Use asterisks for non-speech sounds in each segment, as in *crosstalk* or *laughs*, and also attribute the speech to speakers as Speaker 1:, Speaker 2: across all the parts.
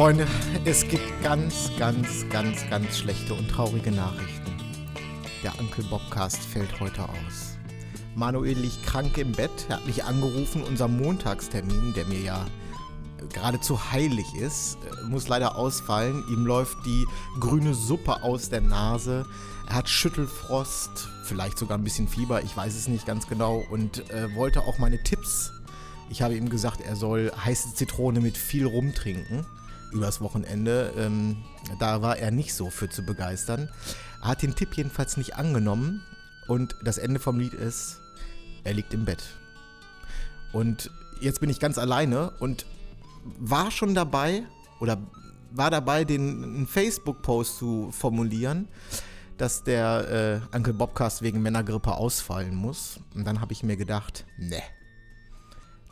Speaker 1: Freunde, es gibt ganz, ganz, ganz, ganz schlechte und traurige Nachrichten. Der Uncle Bobcast fällt heute aus. Manuel liegt krank im Bett. Er hat mich angerufen. Unser Montagstermin, der mir ja geradezu heilig ist, muss leider ausfallen. Ihm läuft die grüne Suppe aus der Nase. Er hat Schüttelfrost, vielleicht sogar ein bisschen Fieber, ich weiß es nicht ganz genau. Und äh, wollte auch meine Tipps. Ich habe ihm gesagt, er soll heiße Zitrone mit viel rumtrinken übers Wochenende. Ähm, da war er nicht so für zu begeistern. Er hat den Tipp jedenfalls nicht angenommen. Und das Ende vom Lied ist, er liegt im Bett. Und jetzt bin ich ganz alleine und war schon dabei oder war dabei, den Facebook-Post zu formulieren, dass der äh, Uncle Bobcast wegen Männergrippe ausfallen muss. Und dann habe ich mir gedacht, ne.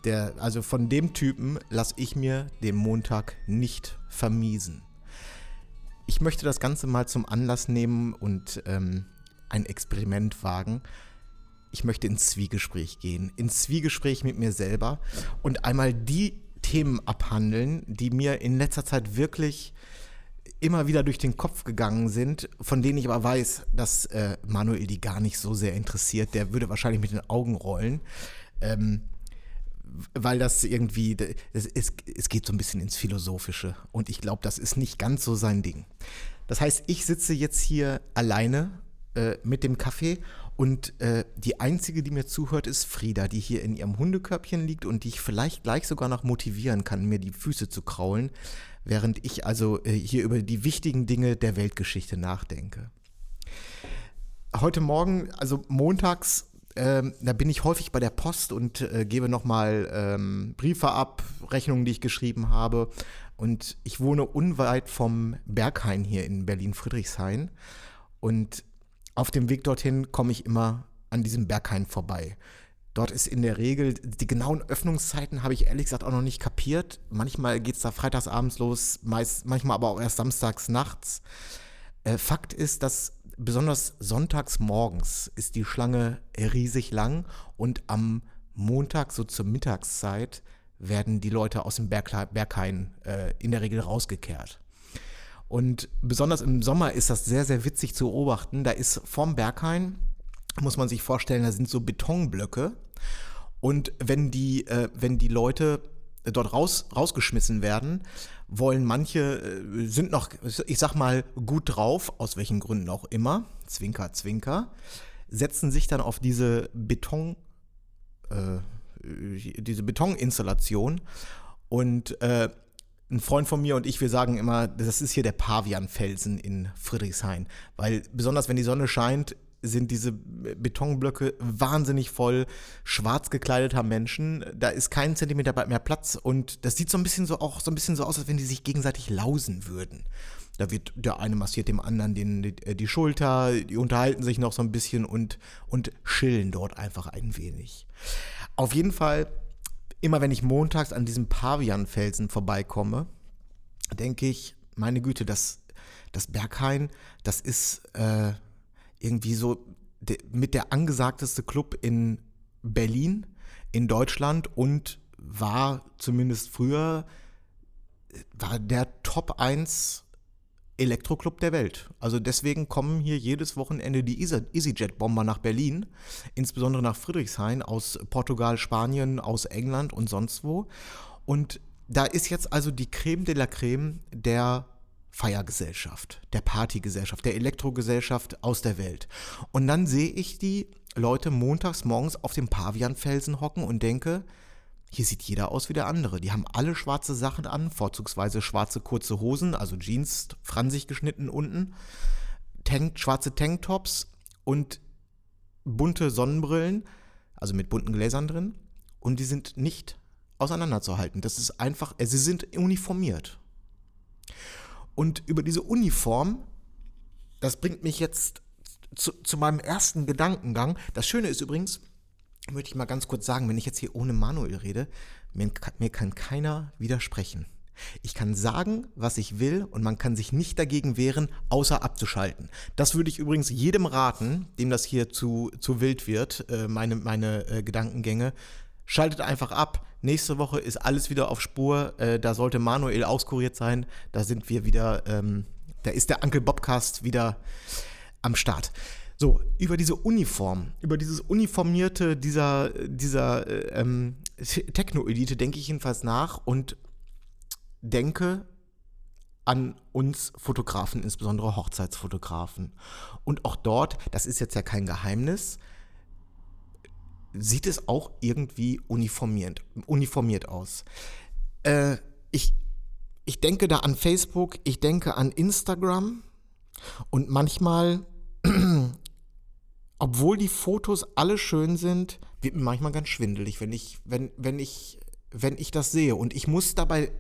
Speaker 1: Der, also von dem Typen lasse ich mir den Montag nicht vermiesen. Ich möchte das Ganze mal zum Anlass nehmen und ähm, ein Experiment wagen. Ich möchte ins Zwiegespräch gehen, ins Zwiegespräch mit mir selber und einmal die Themen abhandeln, die mir in letzter Zeit wirklich immer wieder durch den Kopf gegangen sind, von denen ich aber weiß, dass äh, Manuel die gar nicht so sehr interessiert. Der würde wahrscheinlich mit den Augen rollen. Ähm, weil das irgendwie, es, es, es geht so ein bisschen ins Philosophische und ich glaube, das ist nicht ganz so sein Ding. Das heißt, ich sitze jetzt hier alleine äh, mit dem Kaffee und äh, die einzige, die mir zuhört, ist Frieda, die hier in ihrem Hundekörbchen liegt und die ich vielleicht gleich sogar noch motivieren kann, mir die Füße zu kraulen, während ich also äh, hier über die wichtigen Dinge der Weltgeschichte nachdenke. Heute Morgen, also montags, ähm, da bin ich häufig bei der Post und äh, gebe nochmal ähm, Briefe ab, Rechnungen, die ich geschrieben habe. Und ich wohne unweit vom Berghain hier in Berlin-Friedrichshain. Und auf dem Weg dorthin komme ich immer an diesem Berghain vorbei. Dort ist in der Regel, die genauen Öffnungszeiten habe ich ehrlich gesagt auch noch nicht kapiert. Manchmal geht es da freitagsabends los, meist, manchmal aber auch erst samstags nachts. Äh, Fakt ist, dass besonders sonntags morgens ist die Schlange riesig lang und am Montag, so zur Mittagszeit, werden die Leute aus dem Berg, Berghain äh, in der Regel rausgekehrt. Und besonders im Sommer ist das sehr, sehr witzig zu beobachten. Da ist vorm Berghain, muss man sich vorstellen, da sind so Betonblöcke. Und wenn die, äh, wenn die Leute dort raus, rausgeschmissen werden, wollen manche, äh, sind noch, ich sag mal, gut drauf, aus welchen Gründen auch immer, Zwinker, Zwinker, setzen sich dann auf diese Beton, äh, diese Betoninstallation. Und äh, ein Freund von mir und ich, wir sagen immer, das ist hier der Pavianfelsen in Friedrichshain, weil besonders wenn die Sonne scheint, sind diese Betonblöcke wahnsinnig voll schwarz gekleideter Menschen. Da ist kein Zentimeter mehr Platz und das sieht so ein bisschen so auch so ein bisschen so aus, als wenn die sich gegenseitig lausen würden. Da wird der eine massiert dem anderen den, die, äh, die Schulter, die unterhalten sich noch so ein bisschen und, und chillen dort einfach ein wenig. Auf jeden Fall, immer wenn ich montags an diesem Pavianfelsen vorbeikomme, denke ich, meine Güte, das, das Berghain, das ist äh, irgendwie so de, mit der angesagteste Club in Berlin, in Deutschland und war zumindest früher war der Top 1 Elektroclub der Welt. Also deswegen kommen hier jedes Wochenende die EasyJet-Bomber nach Berlin, insbesondere nach Friedrichshain, aus Portugal, Spanien, aus England und sonst wo. Und da ist jetzt also die Creme de la Creme der Feiergesellschaft, der Partygesellschaft, der Elektrogesellschaft aus der Welt. Und dann sehe ich die Leute montags morgens auf dem Pavianfelsen hocken und denke, hier sieht jeder aus wie der andere. Die haben alle schwarze Sachen an, vorzugsweise schwarze kurze Hosen, also Jeans, fransig geschnitten unten. Tank, schwarze Tanktops und bunte Sonnenbrillen, also mit bunten Gläsern drin. Und die sind nicht auseinanderzuhalten. Das ist einfach, sie sind uniformiert. Und über diese Uniform, das bringt mich jetzt zu, zu meinem ersten Gedankengang. Das Schöne ist übrigens, möchte ich mal ganz kurz sagen, wenn ich jetzt hier ohne Manuel rede, mir, mir kann keiner widersprechen. Ich kann sagen, was ich will und man kann sich nicht dagegen wehren, außer abzuschalten. Das würde ich übrigens jedem raten, dem das hier zu, zu wild wird, äh, meine, meine äh, Gedankengänge. Schaltet einfach ab. Nächste Woche ist alles wieder auf Spur. Äh, da sollte Manuel auskuriert sein. Da sind wir wieder, ähm, da ist der Uncle Bobcast wieder am Start. So, über diese Uniform, über dieses Uniformierte dieser, dieser äh, ähm, Techno-Elite denke ich jedenfalls nach und denke an uns Fotografen, insbesondere Hochzeitsfotografen. Und auch dort, das ist jetzt ja kein Geheimnis, sieht es auch irgendwie uniformiert, uniformiert aus. Äh, ich, ich denke da an Facebook, ich denke an Instagram und manchmal *clears throat* obwohl die Fotos alle schön sind, wird mir manchmal ganz schwindelig, wenn ich, wenn, wenn ich, wenn ich das sehe. Und ich muss dabei,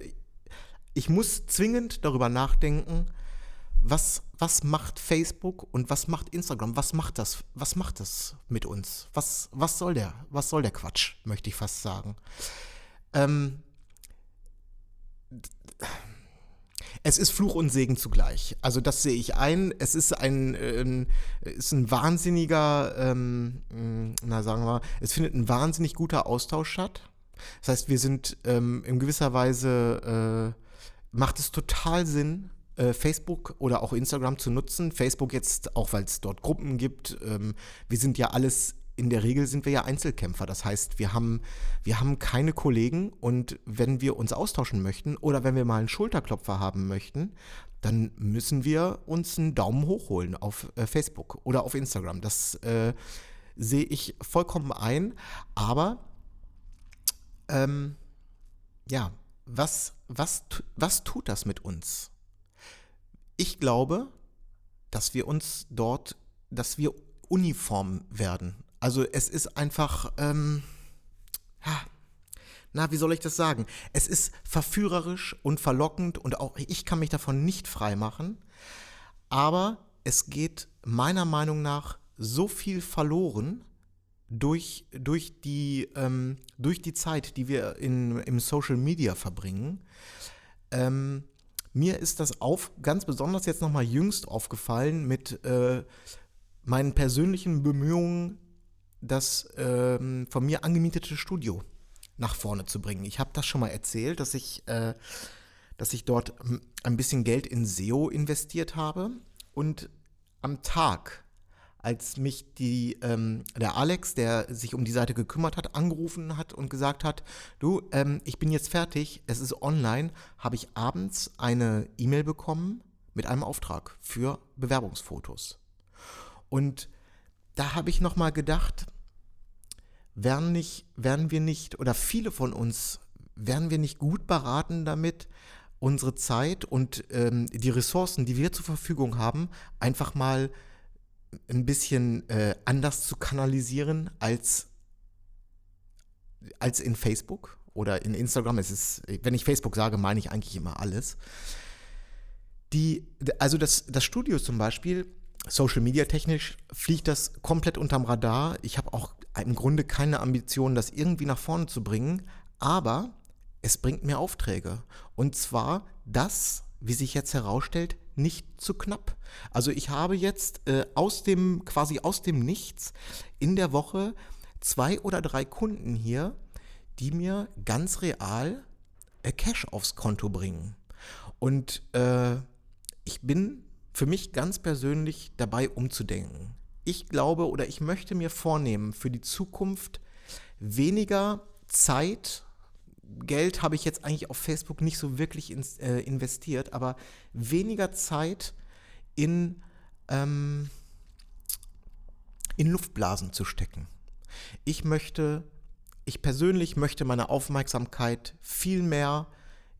Speaker 1: ich muss zwingend darüber nachdenken, was, was macht Facebook und was macht Instagram? Was macht das? Was macht das mit uns? Was, was soll der? Was soll der Quatsch, möchte ich fast sagen. Ähm, es ist Fluch und Segen zugleich. Also das sehe ich ein. Es ist ein, äh, ist ein wahnsinniger, ähm, na sagen wir, es findet ein wahnsinnig guter Austausch statt. Das heißt, wir sind ähm, in gewisser Weise, äh, macht es total Sinn, äh, Facebook oder auch Instagram zu nutzen. Facebook jetzt auch, weil es dort Gruppen gibt. Ähm, wir sind ja alles in der Regel sind wir ja Einzelkämpfer. Das heißt, wir haben, wir haben keine Kollegen und wenn wir uns austauschen möchten oder wenn wir mal einen Schulterklopfer haben möchten, dann müssen wir uns einen Daumen hoch holen auf äh, Facebook oder auf Instagram. Das äh, sehe ich vollkommen ein. Aber ähm, ja, was, was, was tut das mit uns? Ich glaube, dass wir uns dort, dass wir uniform werden. Also es ist einfach, ähm, na, wie soll ich das sagen? Es ist verführerisch und verlockend und auch ich kann mich davon nicht frei machen. Aber es geht meiner Meinung nach so viel verloren durch, durch, die, ähm, durch die Zeit, die wir in, im Social Media verbringen. Ähm, mir ist das auf, ganz besonders jetzt nochmal jüngst aufgefallen mit äh, meinen persönlichen Bemühungen, das ähm, von mir angemietete Studio nach vorne zu bringen. Ich habe das schon mal erzählt, dass ich, äh, dass ich dort ein bisschen Geld in SEO investiert habe und am Tag, als mich die, ähm, der Alex, der sich um die Seite gekümmert hat, angerufen hat und gesagt hat, du, ähm, ich bin jetzt fertig, es ist online, habe ich abends eine E-Mail bekommen mit einem Auftrag für Bewerbungsfotos. Und da habe ich nochmal gedacht, werden, nicht, werden wir nicht, oder viele von uns, werden wir nicht gut beraten damit, unsere Zeit und ähm, die Ressourcen, die wir zur Verfügung haben, einfach mal ein bisschen äh, anders zu kanalisieren als, als in Facebook oder in Instagram. Es ist, wenn ich Facebook sage, meine ich eigentlich immer alles. Die, also das, das Studio zum Beispiel Social Media technisch fliegt das komplett unterm Radar. Ich habe auch im Grunde keine Ambition, das irgendwie nach vorne zu bringen, aber es bringt mir Aufträge. Und zwar das, wie sich jetzt herausstellt, nicht zu knapp. Also ich habe jetzt äh, aus dem, quasi aus dem Nichts in der Woche zwei oder drei Kunden hier, die mir ganz real äh, Cash aufs Konto bringen. Und äh, ich bin für mich ganz persönlich dabei umzudenken. Ich glaube oder ich möchte mir vornehmen, für die Zukunft weniger Zeit, Geld habe ich jetzt eigentlich auf Facebook nicht so wirklich in, äh, investiert, aber weniger Zeit in, ähm, in Luftblasen zu stecken. Ich möchte, ich persönlich möchte meine Aufmerksamkeit viel mehr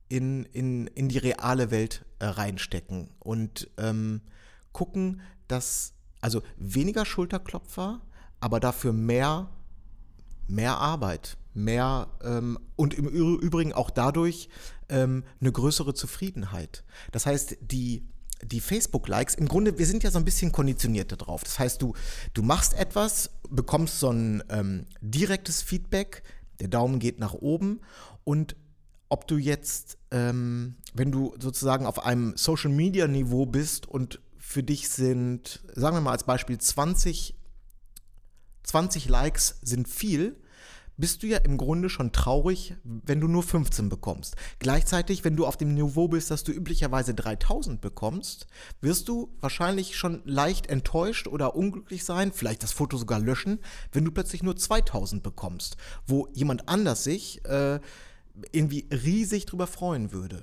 Speaker 1: in, in, in die reale Welt äh, reinstecken und ähm, gucken, dass, also weniger Schulterklopfer, aber dafür mehr, mehr Arbeit, mehr ähm, und im Übrigen auch dadurch ähm, eine größere Zufriedenheit. Das heißt, die die Facebook-Likes, im Grunde, wir sind ja so ein bisschen konditioniert darauf. Das heißt, du, du machst etwas, bekommst so ein ähm, direktes Feedback, der Daumen geht nach oben und ob du jetzt, ähm, wenn du sozusagen auf einem Social-Media-Niveau bist und für dich sind, sagen wir mal als Beispiel 20, 20 Likes sind viel, bist du ja im Grunde schon traurig, wenn du nur 15 bekommst. Gleichzeitig, wenn du auf dem Niveau bist, dass du üblicherweise 3000 bekommst, wirst du wahrscheinlich schon leicht enttäuscht oder unglücklich sein, vielleicht das Foto sogar löschen, wenn du plötzlich nur 2000 bekommst, wo jemand anders sich äh, irgendwie riesig drüber freuen würde.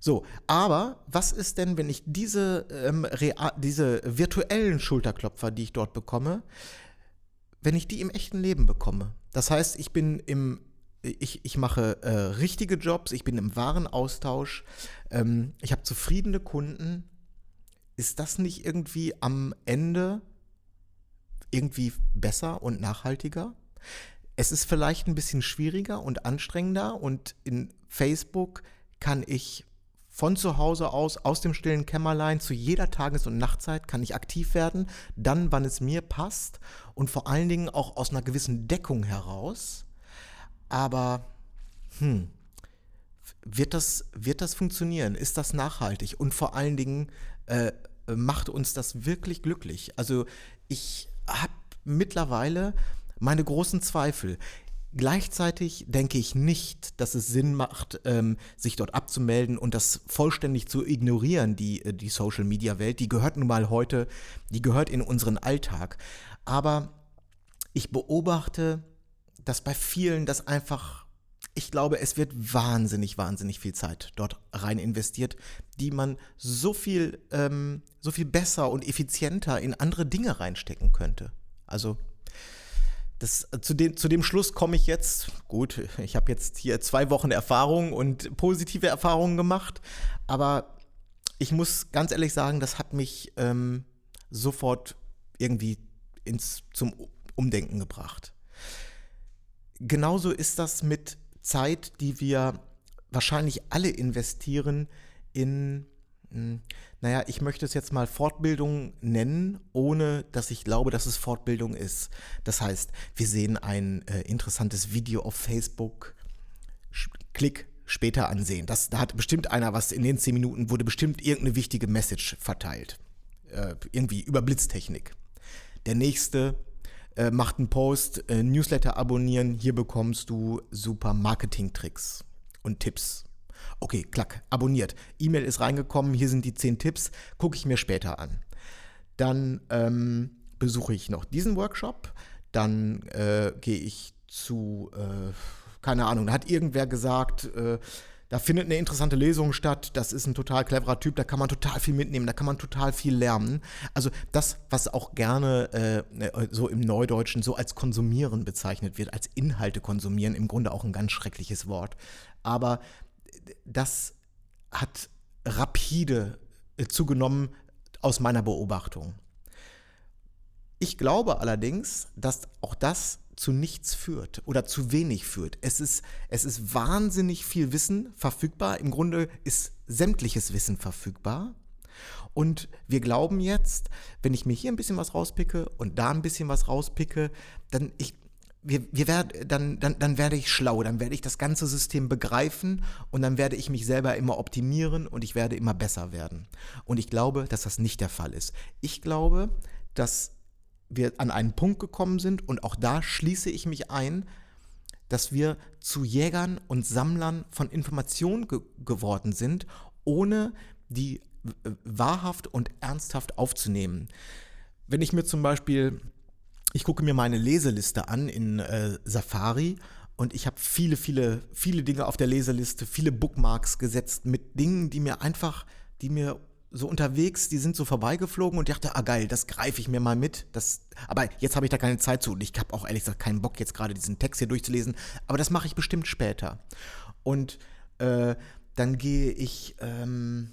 Speaker 1: So, aber was ist denn, wenn ich diese, ähm, diese virtuellen Schulterklopfer, die ich dort bekomme, wenn ich die im echten Leben bekomme? Das heißt, ich bin im, ich, ich mache äh, richtige Jobs, ich bin im wahren Austausch, ähm, ich habe zufriedene Kunden. Ist das nicht irgendwie am Ende irgendwie besser und nachhaltiger? Es ist vielleicht ein bisschen schwieriger und anstrengender und in Facebook kann ich von zu Hause aus, aus dem stillen Kämmerlein, zu jeder Tages- und Nachtzeit kann ich aktiv werden, dann, wann es mir passt und vor allen Dingen auch aus einer gewissen Deckung heraus. Aber, hm, wird das, wird das funktionieren? Ist das nachhaltig? Und vor allen Dingen, äh, macht uns das wirklich glücklich? Also, ich habe mittlerweile meine großen Zweifel. Gleichzeitig denke ich nicht, dass es Sinn macht, ähm, sich dort abzumelden und das vollständig zu ignorieren, die, äh, die Social-Media-Welt. Die gehört nun mal heute, die gehört in unseren Alltag. Aber ich beobachte, dass bei vielen das einfach, ich glaube, es wird wahnsinnig, wahnsinnig viel Zeit dort rein investiert, die man so viel, ähm, so viel besser und effizienter in andere Dinge reinstecken könnte. Also das, äh, zu, dem, zu dem Schluss komme ich jetzt. Gut, ich habe jetzt hier zwei Wochen Erfahrung und positive Erfahrungen gemacht, aber ich muss ganz ehrlich sagen, das hat mich ähm, sofort irgendwie ins, zum Umdenken gebracht. Genauso ist das mit Zeit, die wir wahrscheinlich alle investieren in hm, naja, ich möchte es jetzt mal Fortbildung nennen, ohne dass ich glaube, dass es Fortbildung ist. Das heißt, wir sehen ein äh, interessantes Video auf Facebook, Klick, später ansehen. Das, da hat bestimmt einer was, in den zehn Minuten wurde bestimmt irgendeine wichtige Message verteilt. Äh, irgendwie über Blitztechnik. Der nächste äh, macht einen Post, äh, Newsletter abonnieren, hier bekommst du super Marketing-Tricks und Tipps Okay, klack, abonniert. E-Mail ist reingekommen, hier sind die 10 Tipps, gucke ich mir später an. Dann ähm, besuche ich noch diesen Workshop, dann äh, gehe ich zu, äh, keine Ahnung, da hat irgendwer gesagt, äh, da findet eine interessante Lesung statt, das ist ein total cleverer Typ, da kann man total viel mitnehmen, da kann man total viel lernen. Also das, was auch gerne äh, so im Neudeutschen so als Konsumieren bezeichnet wird, als Inhalte konsumieren, im Grunde auch ein ganz schreckliches Wort. Aber das hat rapide äh, zugenommen aus meiner Beobachtung. Ich glaube allerdings, dass auch das zu nichts führt oder zu wenig führt. Es ist, es ist wahnsinnig viel Wissen verfügbar. Im Grunde ist sämtliches Wissen verfügbar. Und wir glauben jetzt, wenn ich mir hier ein bisschen was rauspicke und da ein bisschen was rauspicke, dann ich, wir, wir werd, dann, dann, dann werde ich schlau, dann werde ich das ganze System begreifen und dann werde ich mich selber immer optimieren und ich werde immer besser werden. Und ich glaube, dass das nicht der Fall ist. Ich glaube, dass wir an einen Punkt gekommen sind und auch da schließe ich mich ein, dass wir zu Jägern und Sammlern von Informationen ge geworden sind, ohne die wahrhaft und ernsthaft aufzunehmen. Wenn ich mir zum Beispiel ich gucke mir meine Leseliste an in äh, Safari und ich habe viele, viele, viele Dinge auf der Leseliste, viele Bookmarks gesetzt mit Dingen, die mir einfach, die mir so unterwegs, die sind so vorbeigeflogen und ich dachte, ah geil, das greife ich mir mal mit. Das, aber jetzt habe ich da keine Zeit zu und ich habe auch ehrlich gesagt keinen Bock, jetzt gerade diesen Text hier durchzulesen. Aber das mache ich bestimmt später. Und äh, dann gehe ich, ähm,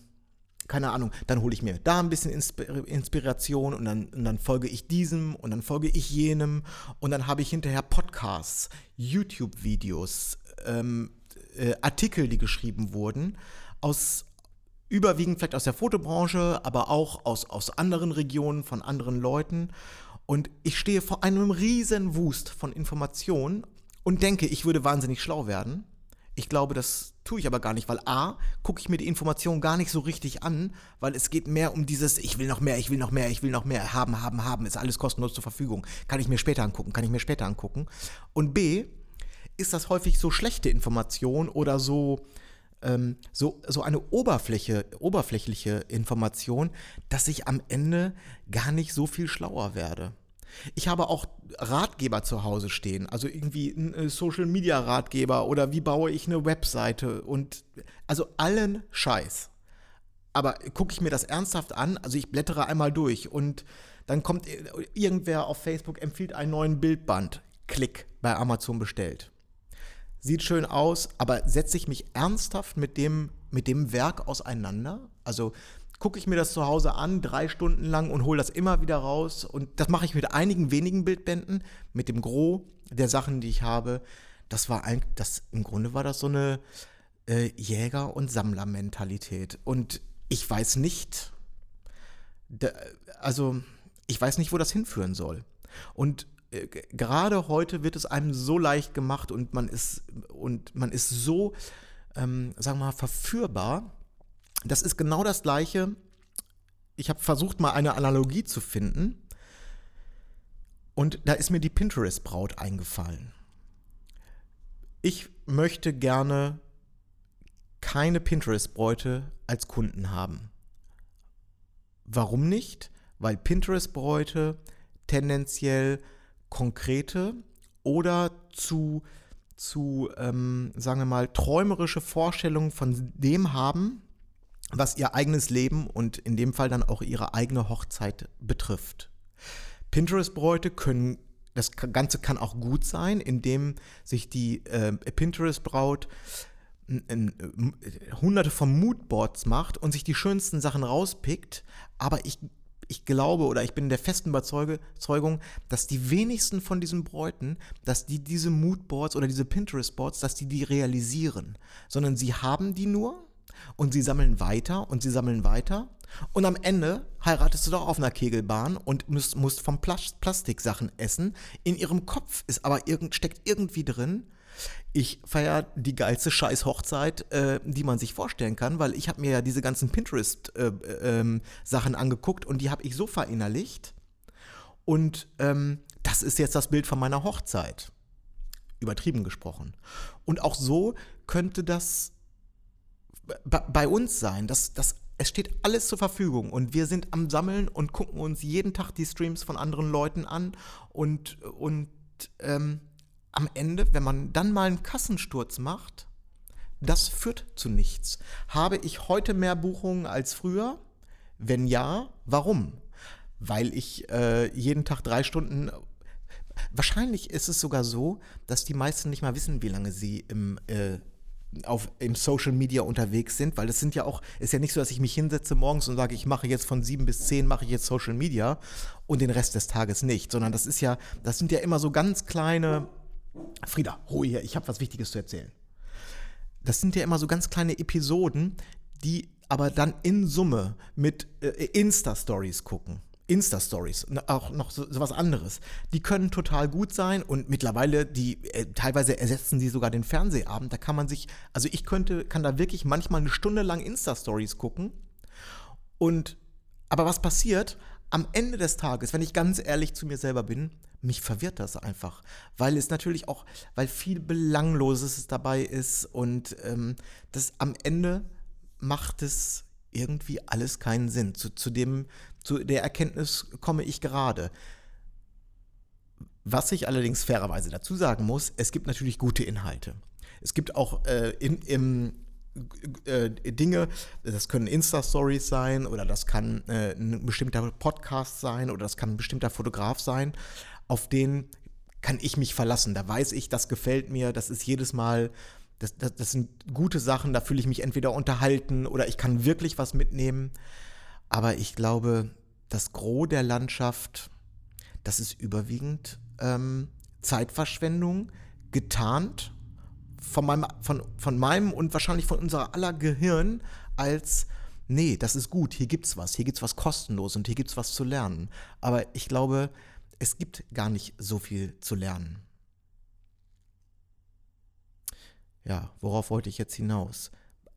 Speaker 1: keine Ahnung, dann hole ich mir da ein bisschen Inspiration und dann, und dann folge ich diesem und dann folge ich jenem und dann habe ich hinterher Podcasts, YouTube-Videos, ähm, äh, Artikel, die geschrieben wurden, aus überwiegend vielleicht aus der Fotobranche, aber auch aus, aus anderen Regionen, von anderen Leuten. Und ich stehe vor einem riesen Wust von Informationen und denke, ich würde wahnsinnig schlau werden. Ich glaube, das tue ich aber gar nicht, weil A, gucke ich mir die Information gar nicht so richtig an, weil es geht mehr um dieses, ich will noch mehr, ich will noch mehr, ich will noch mehr, haben, haben, haben, ist alles kostenlos zur Verfügung. Kann ich mir später angucken, kann ich mir später angucken. Und B, ist das häufig so schlechte Information oder so, ähm, so, so eine Oberfläche, oberflächliche Information, dass ich am Ende gar nicht so viel schlauer werde. Ich habe auch Ratgeber zu Hause stehen, also irgendwie ein äh, Social Media Ratgeber oder wie baue ich eine Webseite und also allen Scheiß. Aber gucke ich mir das ernsthaft an, also ich blättere einmal durch und dann kommt äh, irgendwer auf Facebook, empfiehlt einen neuen Bildband. Klick, bei Amazon bestellt. Sieht schön aus, aber setze ich mich ernsthaft mit dem, mit dem Werk auseinander? Also gucke ich mir das zu Hause an, drei Stunden lang und hole das immer wieder raus. Und das mache ich mit einigen wenigen Bildbänden, mit dem Gros der Sachen, die ich habe. Das war eigentlich, das, im Grunde war das so eine äh, Jäger- und Sammlermentalität. Und ich weiß nicht, da, also ich weiß nicht, wo das hinführen soll. Und äh, gerade heute wird es einem so leicht gemacht und man ist und man ist so, ähm, sagen wir mal, verführbar das ist genau das Gleiche. Ich habe versucht, mal eine Analogie zu finden. Und da ist mir die Pinterest-Braut eingefallen. Ich möchte gerne keine Pinterest-Bräute als Kunden haben. Warum nicht? Weil Pinterest-Bräute tendenziell konkrete oder zu, zu ähm, sagen wir mal, träumerische Vorstellungen von dem haben, was ihr eigenes Leben und in dem Fall dann auch ihre eigene Hochzeit betrifft. Pinterest-Bräute können, das Ganze kann auch gut sein, indem sich die äh, Pinterest-Braut hunderte von Moodboards macht und sich die schönsten Sachen rauspickt, aber ich, ich glaube oder ich bin der festen Überzeugung, dass die wenigsten von diesen Bräuten, dass die diese Moodboards oder diese Pinterest-Boards, dass die die realisieren, sondern sie haben die nur und sie sammeln weiter und sie sammeln weiter. Und am Ende heiratest du doch auf einer Kegelbahn und musst, musst vom Plastiksachen essen. In ihrem Kopf ist aber irgend, steckt irgendwie drin, ich feiere die geilste Scheiß-Hochzeit, äh, die man sich vorstellen kann, weil ich habe mir ja diese ganzen Pinterest-Sachen äh, äh, angeguckt und die habe ich so verinnerlicht. Und ähm, das ist jetzt das Bild von meiner Hochzeit. Übertrieben gesprochen. Und auch so könnte das bei uns sein. Das, das, es steht alles zur Verfügung und wir sind am Sammeln und gucken uns jeden Tag die Streams von anderen Leuten an und, und ähm, am Ende, wenn man dann mal einen Kassensturz macht, das führt zu nichts. Habe ich heute mehr Buchungen als früher? Wenn ja, warum? Weil ich äh, jeden Tag drei Stunden Wahrscheinlich ist es sogar so, dass die meisten nicht mal wissen, wie lange sie im äh, auf, im Social Media unterwegs sind, weil es sind ja auch, ist ja nicht so, dass ich mich hinsetze morgens und sage, ich mache jetzt von sieben bis zehn mache ich jetzt Social Media und den Rest des Tages nicht, sondern das ist ja, das sind ja immer so ganz kleine, Frieda, Ruhe hier, ich habe was Wichtiges zu erzählen. Das sind ja immer so ganz kleine Episoden, die aber dann in Summe mit äh, Insta-Stories gucken. Insta-Stories, auch noch so, so, was anderes. Die können total gut sein und mittlerweile, die äh, teilweise ersetzen sie sogar den Fernsehabend. Da kann man sich, also ich könnte, kann da wirklich manchmal eine Stunde lang Insta-Stories gucken. Und, aber was passiert? Am Ende des Tages, wenn ich ganz ehrlich zu mir selber bin, mich verwirrt das einfach, weil es natürlich auch, weil viel Belangloses dabei ist und ähm, das am Ende macht es irgendwie alles keinen Sinn. Zu, zu, dem, zu der Erkenntnis komme ich gerade. Was ich allerdings fairerweise dazu sagen muss, es gibt natürlich gute Inhalte. Es gibt auch äh, in, im, äh, Dinge, das können Insta-Stories sein oder das kann äh, ein bestimmter Podcast sein oder das kann ein bestimmter Fotograf sein, auf den kann ich mich verlassen. Da weiß ich, das gefällt mir, das ist jedes Mal das, das, das sind gute Sachen, da fühle ich mich entweder unterhalten oder ich kann wirklich was mitnehmen. Aber ich glaube, das Gros der Landschaft, das ist überwiegend ähm, Zeitverschwendung, getarnt von meinem, von, von meinem und wahrscheinlich von unserer aller Gehirn als nee, das ist gut, hier gibt's was, hier gibt's was kostenlos und hier gibt's was zu lernen. Aber ich glaube, es gibt gar nicht so viel zu lernen. Ja, worauf wollte ich jetzt hinaus?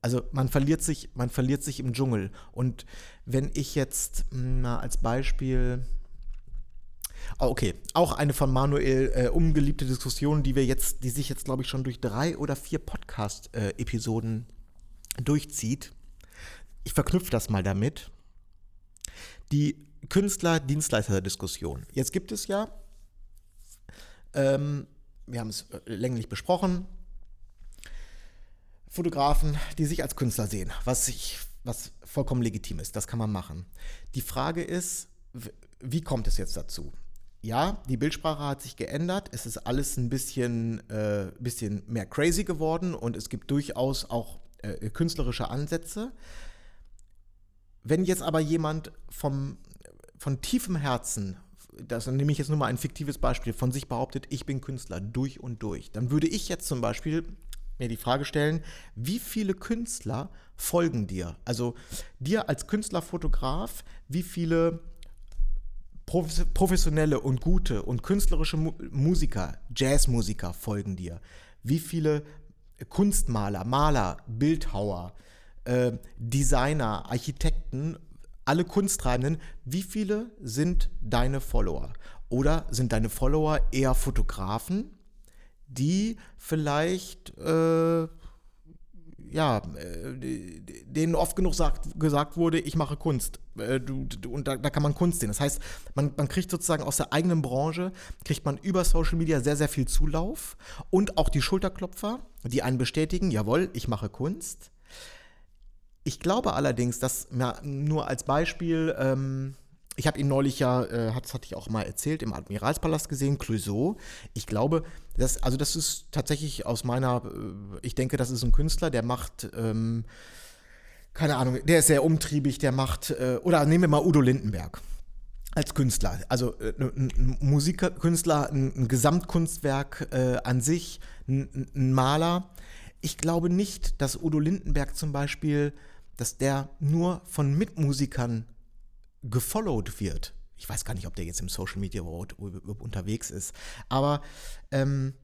Speaker 1: Also man verliert sich, man verliert sich im Dschungel. Und wenn ich jetzt hm, mal als Beispiel Oh, okay, auch eine von Manuel äh, umgeliebte Diskussion, die wir jetzt, die sich jetzt, glaube ich, schon durch drei oder vier Podcast-Episoden äh, durchzieht. Ich verknüpfe das mal damit. Die Künstler-Dienstleister-Diskussion. Jetzt gibt es ja, ähm, wir haben es äh, länglich besprochen, Fotografen, die sich als Künstler sehen, was, ich, was vollkommen legitim ist. Das kann man machen. Die Frage ist, wie kommt es jetzt dazu? Ja, die Bildsprache hat sich geändert. Es ist alles ein bisschen, äh, bisschen mehr crazy geworden und es gibt durchaus auch äh, künstlerische Ansätze. Wenn jetzt aber jemand vom, von tiefem Herzen, das nehme ich jetzt nur mal ein fiktives Beispiel, von sich behauptet, ich bin Künstler durch und durch, dann würde ich jetzt zum Beispiel mir die Frage stellen, wie viele Künstler folgen dir? Also dir als Künstlerfotograf, wie viele professionelle und gute und künstlerische Musiker, Jazzmusiker folgen dir? Wie viele Kunstmaler, Maler, Bildhauer, äh, Designer, Architekten, alle Kunsttreibenden, wie viele sind deine Follower? Oder sind deine Follower eher Fotografen, die vielleicht äh, ja, äh, denen oft genug sagt, gesagt wurde, ich mache Kunst. Äh, und da, da, kann man Kunst sehen. Das heißt, man, man kriegt sozusagen aus der eigenen Branche, kriegt man über Social Media sehr, sehr viel Zulauf und auch die Schulterklopfer, die einen bestätigen, jawohl, ich mache Kunst. Ich glaube allerdings, dass ja, nur als Beispiel, ähm, ich habe ihn neulich ja, äh, das hatte ich auch mal erzählt, im Admiralspalast gesehen, Clouseau. Ich glaube, das, also das ist tatsächlich aus meiner, äh, ich denke, das ist ein Künstler, der macht, ähm, keine Ahnung, der ist sehr umtriebig, der macht, äh, oder nehmen wir mal Udo Lindenberg als Künstler, also äh, ein Musikkünstler, ein, ein Gesamtkunstwerk äh, an sich, ein, ein, Maler. Ich glaube nicht, dass Udo Lindenberg zum Beispiel, dass der nur von Mitmusikern gefollowt wird. Ich weiß gar nicht, ob der jetzt im Social Media unterwegs ist. Aber ähm,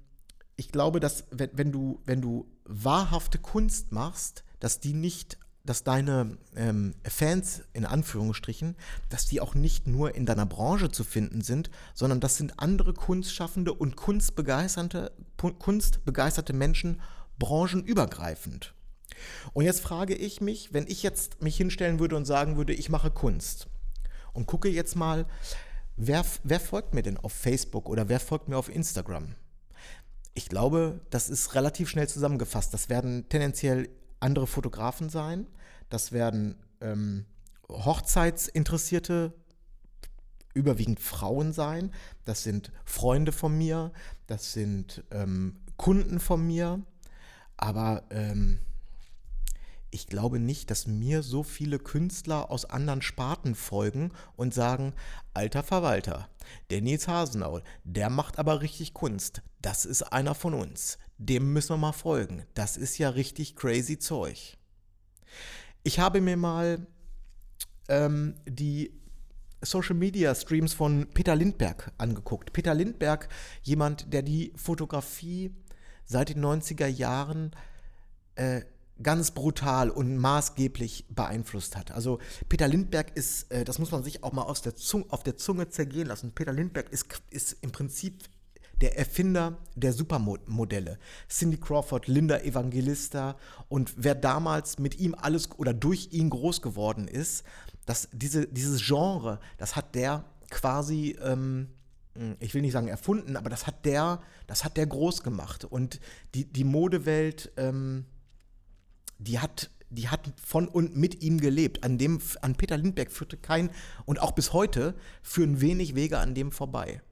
Speaker 1: ich glaube, dass wenn, wenn, du, wenn du wahrhafte Kunst machst, dass die nicht, dass deine ähm, Fans in Anführungsstrichen, dass die auch nicht nur in deiner Branche zu finden sind, sondern das sind andere Kunstschaffende und kunstbegeisterte, kunstbegeisterte Menschen branchenübergreifend. Und jetzt frage ich mich, wenn ich jetzt mich hinstellen würde und sagen würde, ich mache Kunst, und gucke jetzt mal, wer, wer folgt mir denn auf Facebook oder wer folgt mir auf Instagram? Ich glaube, das ist relativ schnell zusammengefasst. Das werden tendenziell andere Fotografen sein. Das werden ähm, Hochzeitsinteressierte, überwiegend Frauen sein. Das sind Freunde von mir. Das sind ähm, Kunden von mir. Aber ähm, ich glaube nicht, dass mir so viele Künstler aus anderen Sparten folgen und sagen, alter Verwalter, der Nils Hasenau, der macht aber richtig Kunst. Das ist einer von uns. Dem müssen wir mal folgen. Das ist ja richtig crazy Zeug. Ich habe mir mal ähm, die Social Media Streams von Peter Lindberg angeguckt. Peter Lindberg, jemand, der die Fotografie seit den 90er Jahren äh, ganz brutal und maßgeblich beeinflusst hat. Also Peter Lindbergh ist, äh, das muss man sich auch mal aus der Zunge, auf der Zunge zergehen lassen. Peter Lindbergh ist, ist im Prinzip der Erfinder der Supermodelle. Cindy Crawford, Linda Evangelista und wer damals mit ihm alles oder durch ihn groß geworden ist, dass diese, dieses Genre, das hat der quasi, ähm, ich will nicht sagen erfunden, aber das hat der, das hat der groß gemacht. Und die, die Modewelt, ähm, die hat, die hat von und mit ihm gelebt. An, dem, an Peter Lindbergh führte kein, und auch bis heute führen wenig Wege an dem vorbei.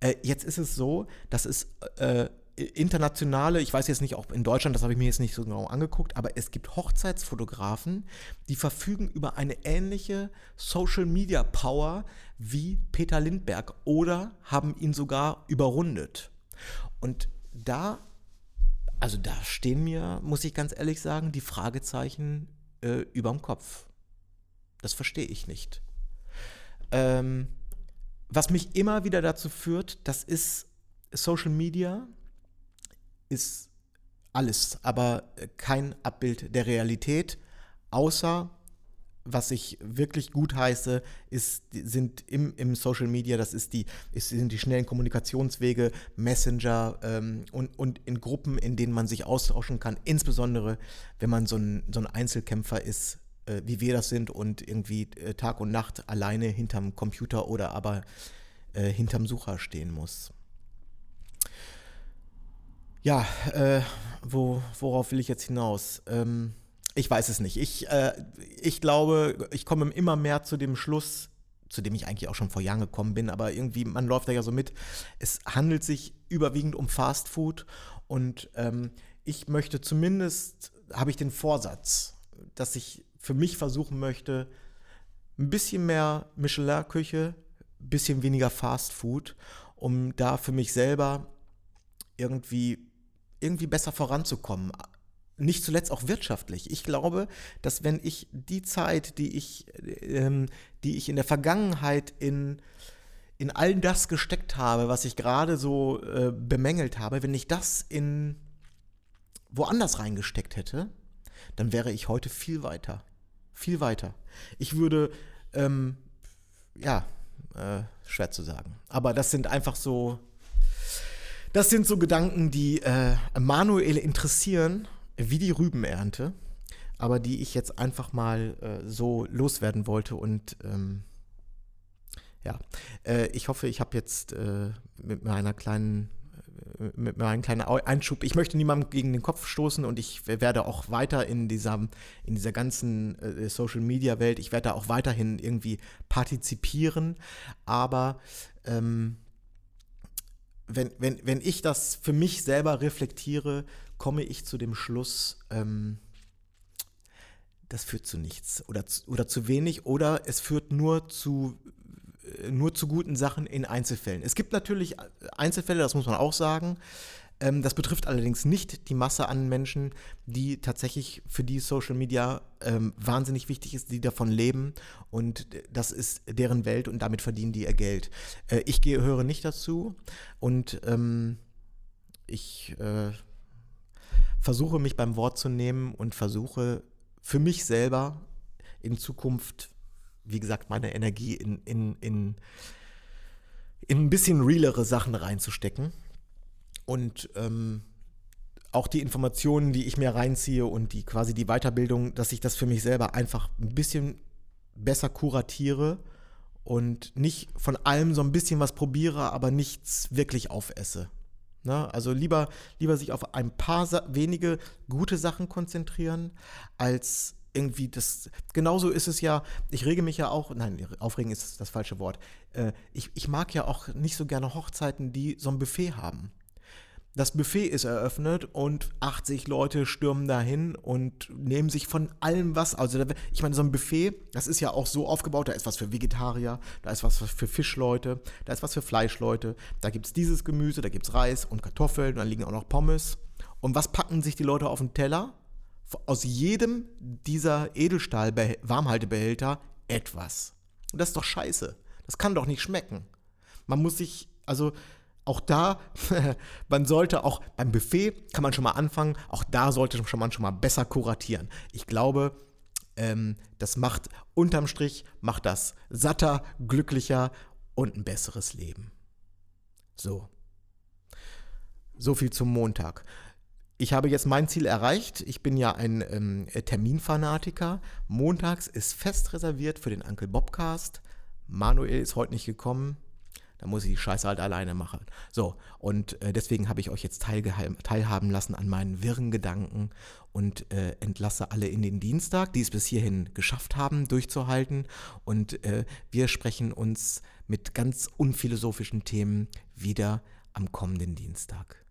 Speaker 1: Äh, jetzt ist es so, dass es äh, internationale, ich weiß jetzt nicht, auch in Deutschland, das habe ich mir jetzt nicht so genau angeguckt, aber es gibt Hochzeitsfotografen, die verfügen über eine ähnliche Social Media Power wie Peter Lindberg oder haben ihn sogar überrundet. Und da, also da stehen mir, muss ich ganz ehrlich sagen, die Fragezeichen äh, überm Kopf. Das verstehe ich nicht. Ähm, was mich immer wieder dazu führt, das ist Social Media, ist alles, aber kein Abbild der Realität, außer was ich wirklich gut heiße, ist, sind im, im Social Media, das ist die, ist, sind die schnellen Kommunikationswege, Messenger ähm, und, und in Gruppen, in denen man sich austauschen kann, insbesondere wenn man so ein, so ein Einzelkämpfer ist, äh, wie wir das sind und irgendwie äh, Tag und Nacht alleine hinterm Computer oder aber äh, hinterm Sucher stehen muss. Ja, äh, wo, worauf will ich jetzt hinaus? Ähm, ich weiß es nicht. Ich, äh, ich glaube, ich komme immer mehr zu dem Schluss, zu dem ich eigentlich auch schon vor Jahren gekommen bin, aber irgendwie, man läuft da ja so mit. Es handelt sich überwiegend um Fast Food und ähm, ich möchte zumindest, habe ich den Vorsatz, dass ich für mich versuchen möchte, ein bisschen mehr Michelin-Küche, ein bisschen weniger Fast Food, um da für mich selber irgendwie irgendwie besser voranzukommen. Nicht zuletzt auch wirtschaftlich. Ich glaube, dass wenn ich die Zeit, die ich, ähm, die ich in der Vergangenheit in, in all das gesteckt habe, was ich gerade so äh, bemängelt habe, wenn ich das in woanders reingesteckt hätte, dann wäre ich heute viel weiter. Viel weiter. Ich würde, ähm, ja, äh, schwer zu sagen. Aber das sind einfach so das sind so Gedanken, die äh, Manuel interessieren, wie die Rübenernte, aber die ich jetzt einfach mal äh, so loswerden wollte und ähm, ja, äh, ich hoffe, ich habe jetzt äh, mit meiner kleinen äh, mit meinem kleinen Einschub. Ich möchte niemandem gegen den Kopf stoßen und ich werde auch weiter in dieser, in dieser ganzen äh, Social Media Welt, ich werde da auch weiterhin irgendwie partizipieren, aber ähm, wenn, wenn, wenn ich das für mich selber reflektiere, komme ich zu dem Schluss, ähm, das führt zu nichts oder, oder zu wenig oder es führt nur zu, äh, nur zu guten Sachen in Einzelfällen. Es gibt natürlich Einzelfälle, das muss man auch sagen, ähm, das betrifft allerdings nicht die Masse an Menschen, die tatsächlich für die Social Media ähm, wahnsinnig wichtig ist, die davon leben und das ist deren Welt und damit verdienen die ihr Geld. Äh, ich gehöre nicht dazu und ähm, ich äh, versuche mich beim Wort zu nehmen und versuche für mich selber in Zukunft, wie gesagt, meine Energie in, in, in, in ein bisschen realere Sachen reinzustecken und ähm, auch die Informationen, die ich mir reinziehe und die quasi die Weiterbildung, dass ich das für mich selber einfach ein bisschen besser kuratiere und nicht von allem so ein bisschen was probiere, aber nichts wirklich aufesse. Ne? Also lieber, lieber sich auf ein paar wenige gute Sachen konzentrieren, als irgendwie das. Genauso ist es ja, ich rege mich ja auch, nein, aufregen ist das falsche Wort. Äh, ich, ich mag ja auch nicht so gerne Hochzeiten, die so ein Buffet haben das Buffet ist eröffnet und 80 Leute stürmen dahin und nehmen sich von allem was. Also, ich meine, so ein Buffet, das ist ja auch so aufgebaut: da ist was für Vegetarier, da ist was für Fischleute, da ist was für Fleischleute, da gibt es dieses Gemüse, da gibt es Reis und Kartoffeln, und dann liegen auch noch Pommes. Und was packen sich die Leute auf den Teller? Aus jedem dieser Edelstahl-Warmhaltebehälter etwas. Und das ist doch scheiße. Das kann doch nicht schmecken. Man muss sich, also auch da, *laughs* man sollte auch beim Buffet, kann man schon mal anfangen, auch da sollte man schon mal besser kuratieren. Ich glaube, ähm, das macht unterm Strich, macht das satter, glücklicher und ein besseres Leben. So. So viel zum Montag. Ich habe jetzt mein Ziel erreicht. Ich bin ja ein ähm, Terminfanatiker. Montags ist fest reserviert für den Uncle Bobcast. Manuel ist heute nicht gekommen dann muss ich die Scheiße halt alleine machen. So, und äh, deswegen habe ich euch jetzt teilhaben lassen an meinen wirren Gedanken und äh, entlasse alle in den Dienstag, die es bis hierhin geschafft haben, durchzuhalten. Und äh, wir sprechen uns mit ganz unphilosophischen Themen wieder am kommenden Dienstag.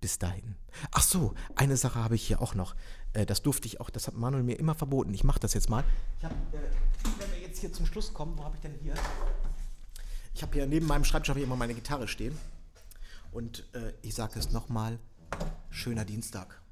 Speaker 1: Bis dahin. Ach so, eine Sache habe ich hier auch noch. Äh, das durfte ich auch, das hat Manuel mir immer verboten. Ich mache das jetzt mal. Ich hab, äh, wenn wir jetzt hier zum Schluss kommen, wo habe ich denn hier? Ich habe hier neben meinem Schreibtisch immer meine Gitarre stehen. Und äh, ich sage es nochmal, schöner Dienstag.